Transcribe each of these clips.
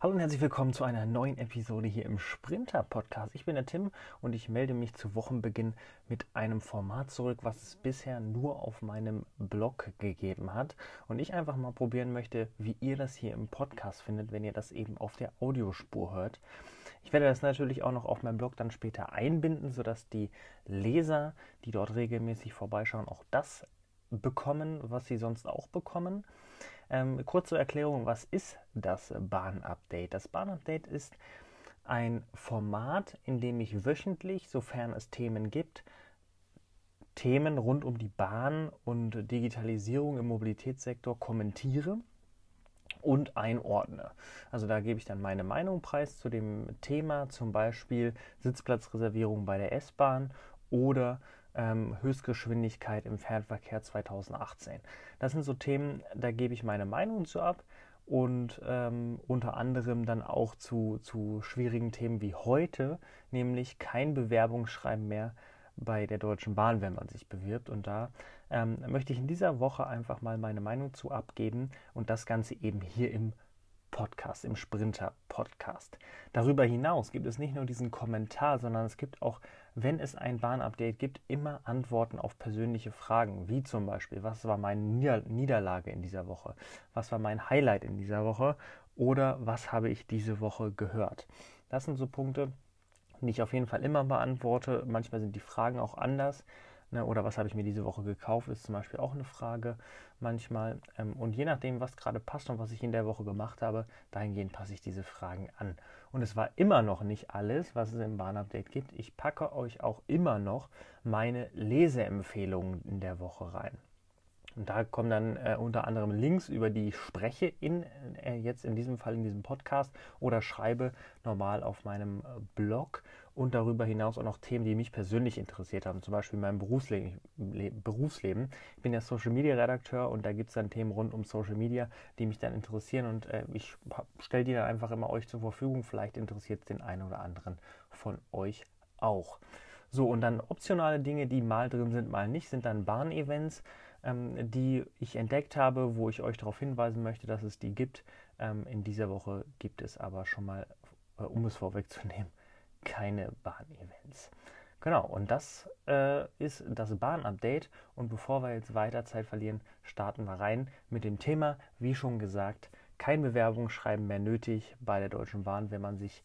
Hallo und herzlich willkommen zu einer neuen Episode hier im Sprinter Podcast. Ich bin der Tim und ich melde mich zu Wochenbeginn mit einem Format zurück, was es bisher nur auf meinem Blog gegeben hat und ich einfach mal probieren möchte, wie ihr das hier im Podcast findet, wenn ihr das eben auf der Audiospur hört. Ich werde das natürlich auch noch auf meinem Blog dann später einbinden, sodass die Leser, die dort regelmäßig vorbeischauen, auch das bekommen, was sie sonst auch bekommen. Ähm, kurze Erklärung, was ist das Bahn-Update? Das Bahn-Update ist ein Format, in dem ich wöchentlich, sofern es Themen gibt, Themen rund um die Bahn und Digitalisierung im Mobilitätssektor kommentiere und einordne. Also da gebe ich dann meine Meinung preis zu dem Thema, zum Beispiel Sitzplatzreservierung bei der S-Bahn oder ähm, Höchstgeschwindigkeit im Fernverkehr 2018. Das sind so Themen, da gebe ich meine Meinung zu ab und ähm, unter anderem dann auch zu, zu schwierigen Themen wie heute, nämlich kein Bewerbungsschreiben mehr bei der Deutschen Bahn, wenn man sich bewirbt. Und da ähm, möchte ich in dieser Woche einfach mal meine Meinung zu abgeben und das Ganze eben hier im Podcast, im Sprinter-Podcast. Darüber hinaus gibt es nicht nur diesen Kommentar, sondern es gibt auch, wenn es ein Bahnupdate gibt, immer Antworten auf persönliche Fragen, wie zum Beispiel, was war meine Niederlage in dieser Woche, was war mein Highlight in dieser Woche oder was habe ich diese Woche gehört. Das sind so Punkte, die ich auf jeden Fall immer beantworte. Manchmal sind die Fragen auch anders. Ne, oder was habe ich mir diese Woche gekauft, ist zum Beispiel auch eine Frage manchmal. Ähm, und je nachdem, was gerade passt und was ich in der Woche gemacht habe, dahingehend passe ich diese Fragen an. Und es war immer noch nicht alles, was es im Bahnupdate gibt. Ich packe euch auch immer noch meine Leseempfehlungen in der Woche rein. Und da kommen dann äh, unter anderem Links, über die spreche, in, äh, jetzt in diesem Fall in diesem Podcast oder schreibe normal auf meinem äh, Blog und darüber hinaus auch noch Themen, die mich persönlich interessiert haben, zum Beispiel mein Berufsleben. Berufsleben. Ich bin ja Social Media Redakteur und da gibt es dann Themen rund um Social Media, die mich dann interessieren und äh, ich stelle die dann einfach immer euch zur Verfügung. Vielleicht interessiert es den einen oder anderen von euch auch. So, und dann optionale Dinge, die mal drin sind, mal nicht, sind dann Bahnevents, ähm, die ich entdeckt habe, wo ich euch darauf hinweisen möchte, dass es die gibt. Ähm, in dieser Woche gibt es aber schon mal, äh, um es vorwegzunehmen, keine Bahn-Events. Genau, und das äh, ist das Bahn-Update. Und bevor wir jetzt weiter Zeit verlieren, starten wir rein mit dem Thema, wie schon gesagt, kein Bewerbungsschreiben mehr nötig bei der Deutschen Bahn, wenn man sich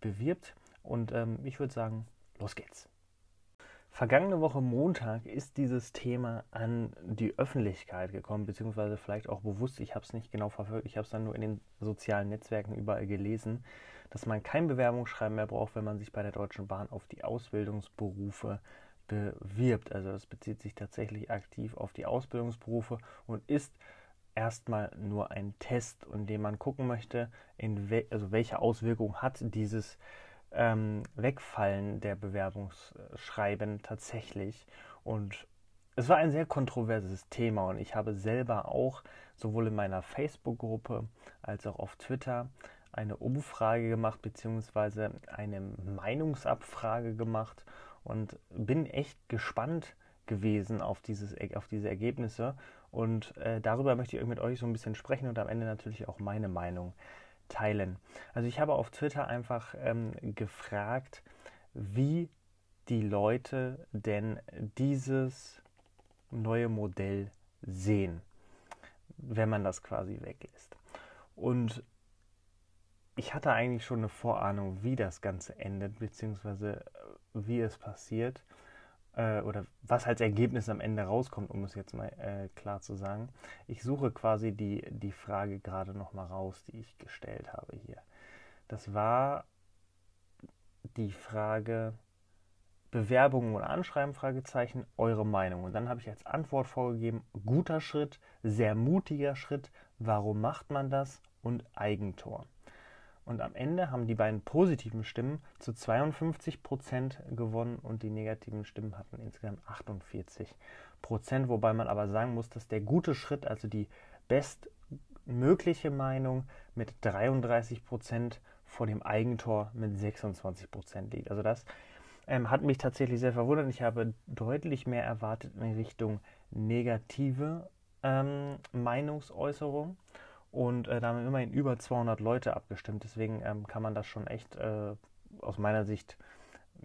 bewirbt. Und ähm, ich würde sagen, los geht's. Vergangene Woche Montag ist dieses Thema an die Öffentlichkeit gekommen, beziehungsweise vielleicht auch bewusst, ich habe es nicht genau verfolgt, ich habe es dann nur in den sozialen Netzwerken überall gelesen dass man kein Bewerbungsschreiben mehr braucht, wenn man sich bei der Deutschen Bahn auf die Ausbildungsberufe bewirbt. Also das bezieht sich tatsächlich aktiv auf die Ausbildungsberufe und ist erstmal nur ein Test, in dem man gucken möchte, in we also welche Auswirkungen hat dieses ähm, Wegfallen der Bewerbungsschreiben tatsächlich. Und es war ein sehr kontroverses Thema und ich habe selber auch sowohl in meiner Facebook-Gruppe als auch auf Twitter eine Umfrage gemacht, beziehungsweise eine Meinungsabfrage gemacht und bin echt gespannt gewesen auf, dieses, auf diese Ergebnisse. Und äh, darüber möchte ich mit euch so ein bisschen sprechen und am Ende natürlich auch meine Meinung teilen. Also ich habe auf Twitter einfach ähm, gefragt, wie die Leute denn dieses neue Modell sehen, wenn man das quasi weglässt. Und ich hatte eigentlich schon eine Vorahnung, wie das Ganze endet, beziehungsweise äh, wie es passiert äh, oder was als Ergebnis am Ende rauskommt, um es jetzt mal äh, klar zu sagen. Ich suche quasi die, die Frage gerade nochmal raus, die ich gestellt habe hier. Das war die Frage Bewerbungen oder Anschreiben, Fragezeichen, eure Meinung. Und dann habe ich als Antwort vorgegeben, guter Schritt, sehr mutiger Schritt, warum macht man das und Eigentor. Und am Ende haben die beiden positiven Stimmen zu 52 Prozent gewonnen und die negativen Stimmen hatten insgesamt 48 Prozent. Wobei man aber sagen muss, dass der gute Schritt, also die bestmögliche Meinung mit 33 Prozent vor dem Eigentor mit 26 Prozent liegt. Also das ähm, hat mich tatsächlich sehr verwundert. Ich habe deutlich mehr erwartet in Richtung negative ähm, Meinungsäußerung. Und äh, da haben immerhin über 200 Leute abgestimmt. Deswegen ähm, kann man das schon echt äh, aus meiner Sicht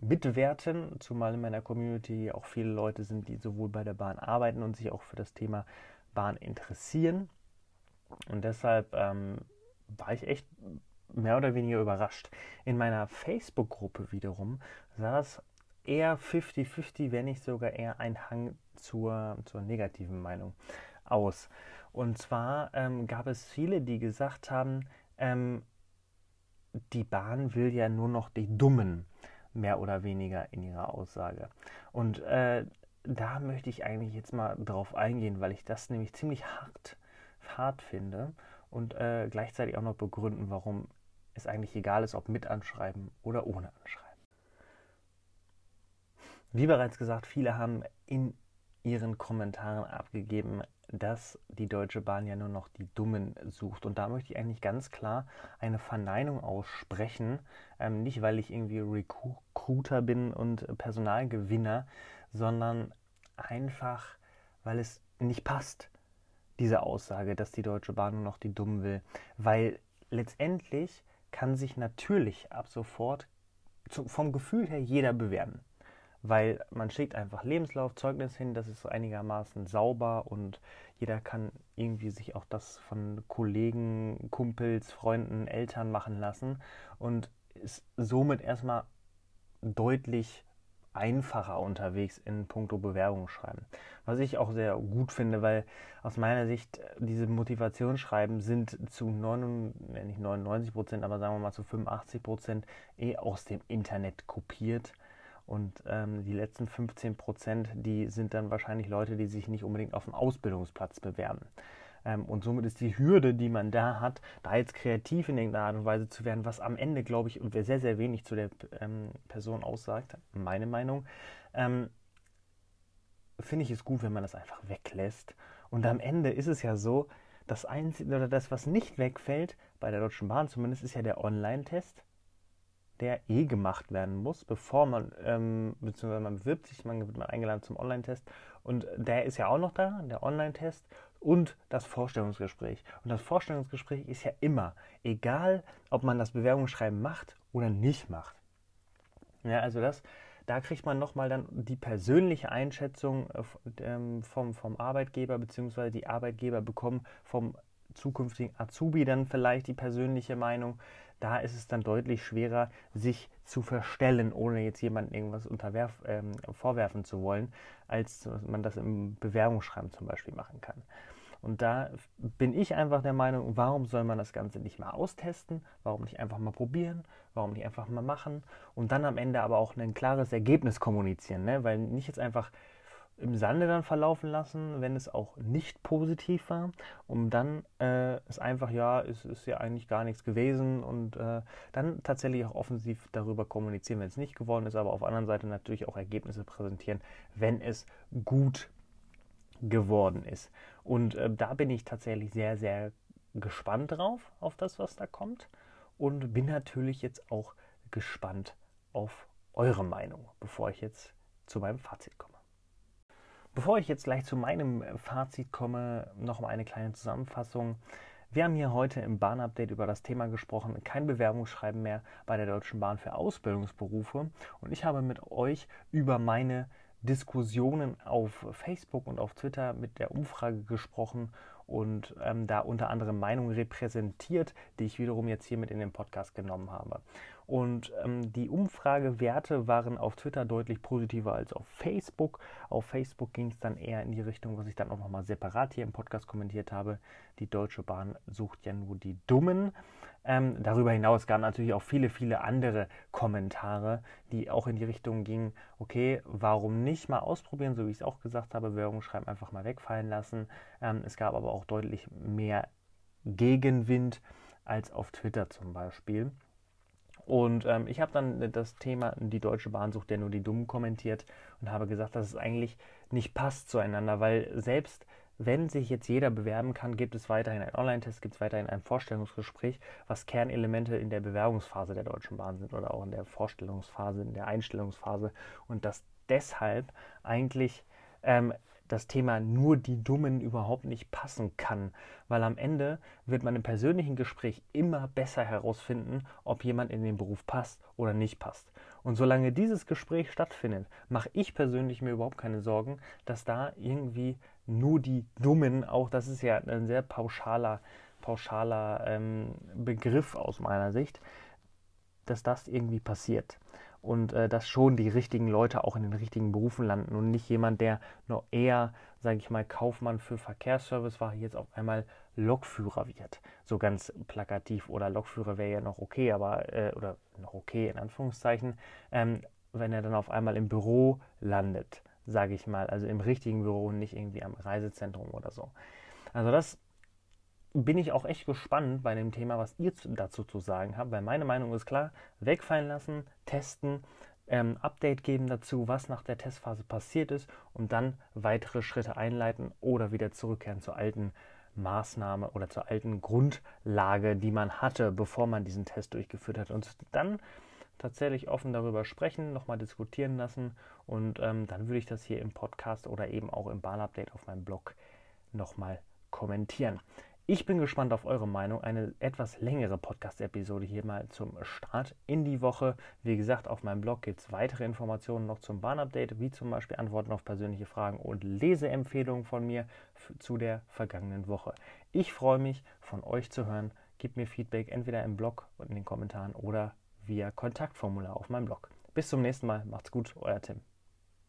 mitwerten, zumal in meiner Community auch viele Leute sind, die sowohl bei der Bahn arbeiten und sich auch für das Thema Bahn interessieren. Und deshalb ähm, war ich echt mehr oder weniger überrascht. In meiner Facebook-Gruppe wiederum sah es eher 50-50, wenn nicht sogar eher ein Hang zur, zur negativen Meinung aus. Und zwar ähm, gab es viele, die gesagt haben, ähm, die Bahn will ja nur noch die Dummen, mehr oder weniger in ihrer Aussage. Und äh, da möchte ich eigentlich jetzt mal drauf eingehen, weil ich das nämlich ziemlich hart, hart finde und äh, gleichzeitig auch noch begründen, warum es eigentlich egal ist, ob mit anschreiben oder ohne anschreiben. Wie bereits gesagt, viele haben in ihren Kommentaren abgegeben, dass die Deutsche Bahn ja nur noch die Dummen sucht. Und da möchte ich eigentlich ganz klar eine Verneinung aussprechen. Ähm, nicht, weil ich irgendwie Recruiter bin und Personalgewinner, sondern einfach, weil es nicht passt, diese Aussage, dass die Deutsche Bahn nur noch die Dummen will. Weil letztendlich kann sich natürlich ab sofort vom Gefühl her jeder bewerben weil man schickt einfach Lebenslauf, Zeugnis hin, das ist einigermaßen sauber und jeder kann irgendwie sich auch das von Kollegen, Kumpels, Freunden, Eltern machen lassen und ist somit erstmal deutlich einfacher unterwegs in puncto Bewerbung schreiben. Was ich auch sehr gut finde, weil aus meiner Sicht diese Motivationsschreiben sind zu 99, nicht 99 Prozent, aber sagen wir mal zu 85 Prozent eh aus dem Internet kopiert und ähm, die letzten 15 Prozent, die sind dann wahrscheinlich Leute, die sich nicht unbedingt auf dem Ausbildungsplatz bewerben. Ähm, und somit ist die Hürde, die man da hat, da jetzt kreativ in irgendeiner Art und Weise zu werden, was am Ende, glaube ich, sehr, sehr wenig zu der ähm, Person aussagt, meine Meinung, ähm, finde ich es gut, wenn man das einfach weglässt. Und am Ende ist es ja so, das Einzige oder das, was nicht wegfällt, bei der Deutschen Bahn zumindest, ist ja der Online-Test der eh gemacht werden muss, bevor man, ähm, beziehungsweise man bewirbt sich, man wird mal eingeladen zum Online-Test und der ist ja auch noch da, der Online-Test und das Vorstellungsgespräch. Und das Vorstellungsgespräch ist ja immer, egal ob man das Bewerbungsschreiben macht oder nicht macht. Ja, also das, da kriegt man nochmal dann die persönliche Einschätzung äh, ähm, vom, vom Arbeitgeber, beziehungsweise die Arbeitgeber bekommen vom zukünftigen Azubi dann vielleicht die persönliche Meinung da ist es dann deutlich schwerer, sich zu verstellen, ohne jetzt jemandem irgendwas unterwerf, ähm, vorwerfen zu wollen, als man das im Bewerbungsschreiben zum Beispiel machen kann. Und da bin ich einfach der Meinung, warum soll man das Ganze nicht mal austesten? Warum nicht einfach mal probieren? Warum nicht einfach mal machen? Und dann am Ende aber auch ein klares Ergebnis kommunizieren, ne? weil nicht jetzt einfach im Sande dann verlaufen lassen, wenn es auch nicht positiv war, um dann äh, es einfach, ja, es ist ja eigentlich gar nichts gewesen und äh, dann tatsächlich auch offensiv darüber kommunizieren, wenn es nicht geworden ist, aber auf der anderen Seite natürlich auch Ergebnisse präsentieren, wenn es gut geworden ist. Und äh, da bin ich tatsächlich sehr, sehr gespannt drauf, auf das, was da kommt und bin natürlich jetzt auch gespannt auf eure Meinung, bevor ich jetzt zu meinem Fazit komme. Bevor ich jetzt gleich zu meinem äh, Fazit komme, noch mal eine kleine Zusammenfassung. Wir haben hier heute im Bahnupdate über das Thema gesprochen, kein Bewerbungsschreiben mehr bei der Deutschen Bahn für Ausbildungsberufe. Und ich habe mit euch über meine Diskussionen auf Facebook und auf Twitter mit der Umfrage gesprochen und ähm, da unter anderem Meinungen repräsentiert, die ich wiederum jetzt hier mit in den Podcast genommen habe. Und ähm, die Umfragewerte waren auf Twitter deutlich positiver als auf Facebook. Auf Facebook ging es dann eher in die Richtung, was ich dann auch nochmal separat hier im Podcast kommentiert habe. Die Deutsche Bahn sucht ja nur die Dummen. Ähm, darüber hinaus gab es natürlich auch viele, viele andere Kommentare, die auch in die Richtung gingen, okay, warum nicht mal ausprobieren, so wie ich es auch gesagt habe, Werbung schreiben einfach mal wegfallen lassen. Ähm, es gab aber auch deutlich mehr Gegenwind als auf Twitter zum Beispiel. Und ähm, ich habe dann das Thema, die Deutsche Bahn sucht ja nur die Dummen kommentiert und habe gesagt, dass es eigentlich nicht passt zueinander, weil selbst wenn sich jetzt jeder bewerben kann, gibt es weiterhin einen Online-Test, gibt es weiterhin ein Vorstellungsgespräch, was Kernelemente in der Bewerbungsphase der Deutschen Bahn sind oder auch in der Vorstellungsphase, in der Einstellungsphase. Und dass deshalb eigentlich ähm, das Thema nur die Dummen überhaupt nicht passen kann, weil am Ende wird man im persönlichen Gespräch immer besser herausfinden, ob jemand in den Beruf passt oder nicht passt. Und solange dieses Gespräch stattfindet, mache ich persönlich mir überhaupt keine Sorgen, dass da irgendwie nur die Dummen, auch das ist ja ein sehr pauschaler, pauschaler ähm, Begriff aus meiner Sicht, dass das irgendwie passiert und äh, dass schon die richtigen Leute auch in den richtigen Berufen landen und nicht jemand, der noch eher, sage ich mal, Kaufmann für Verkehrsservice war, jetzt auf einmal Lokführer wird. So ganz plakativ oder Lokführer wäre ja noch okay, aber äh, oder noch okay in Anführungszeichen, ähm, wenn er dann auf einmal im Büro landet, sage ich mal, also im richtigen Büro und nicht irgendwie am Reisezentrum oder so. Also das bin ich auch echt gespannt bei dem Thema, was ihr dazu zu sagen habt, weil meine Meinung ist klar, wegfallen lassen, testen, ähm, Update geben dazu, was nach der Testphase passiert ist und dann weitere Schritte einleiten oder wieder zurückkehren zur alten Maßnahme oder zur alten Grundlage, die man hatte, bevor man diesen Test durchgeführt hat und dann tatsächlich offen darüber sprechen, nochmal diskutieren lassen und ähm, dann würde ich das hier im Podcast oder eben auch im Bahn-Update auf meinem Blog nochmal kommentieren. Ich bin gespannt auf eure Meinung. Eine etwas längere Podcast-Episode hier mal zum Start in die Woche. Wie gesagt, auf meinem Blog gibt es weitere Informationen noch zum Bahn-Update, wie zum Beispiel Antworten auf persönliche Fragen und Leseempfehlungen von mir zu der vergangenen Woche. Ich freue mich, von euch zu hören. Gebt mir Feedback entweder im Blog und in den Kommentaren oder via Kontaktformular auf meinem Blog. Bis zum nächsten Mal. Macht's gut, euer Tim.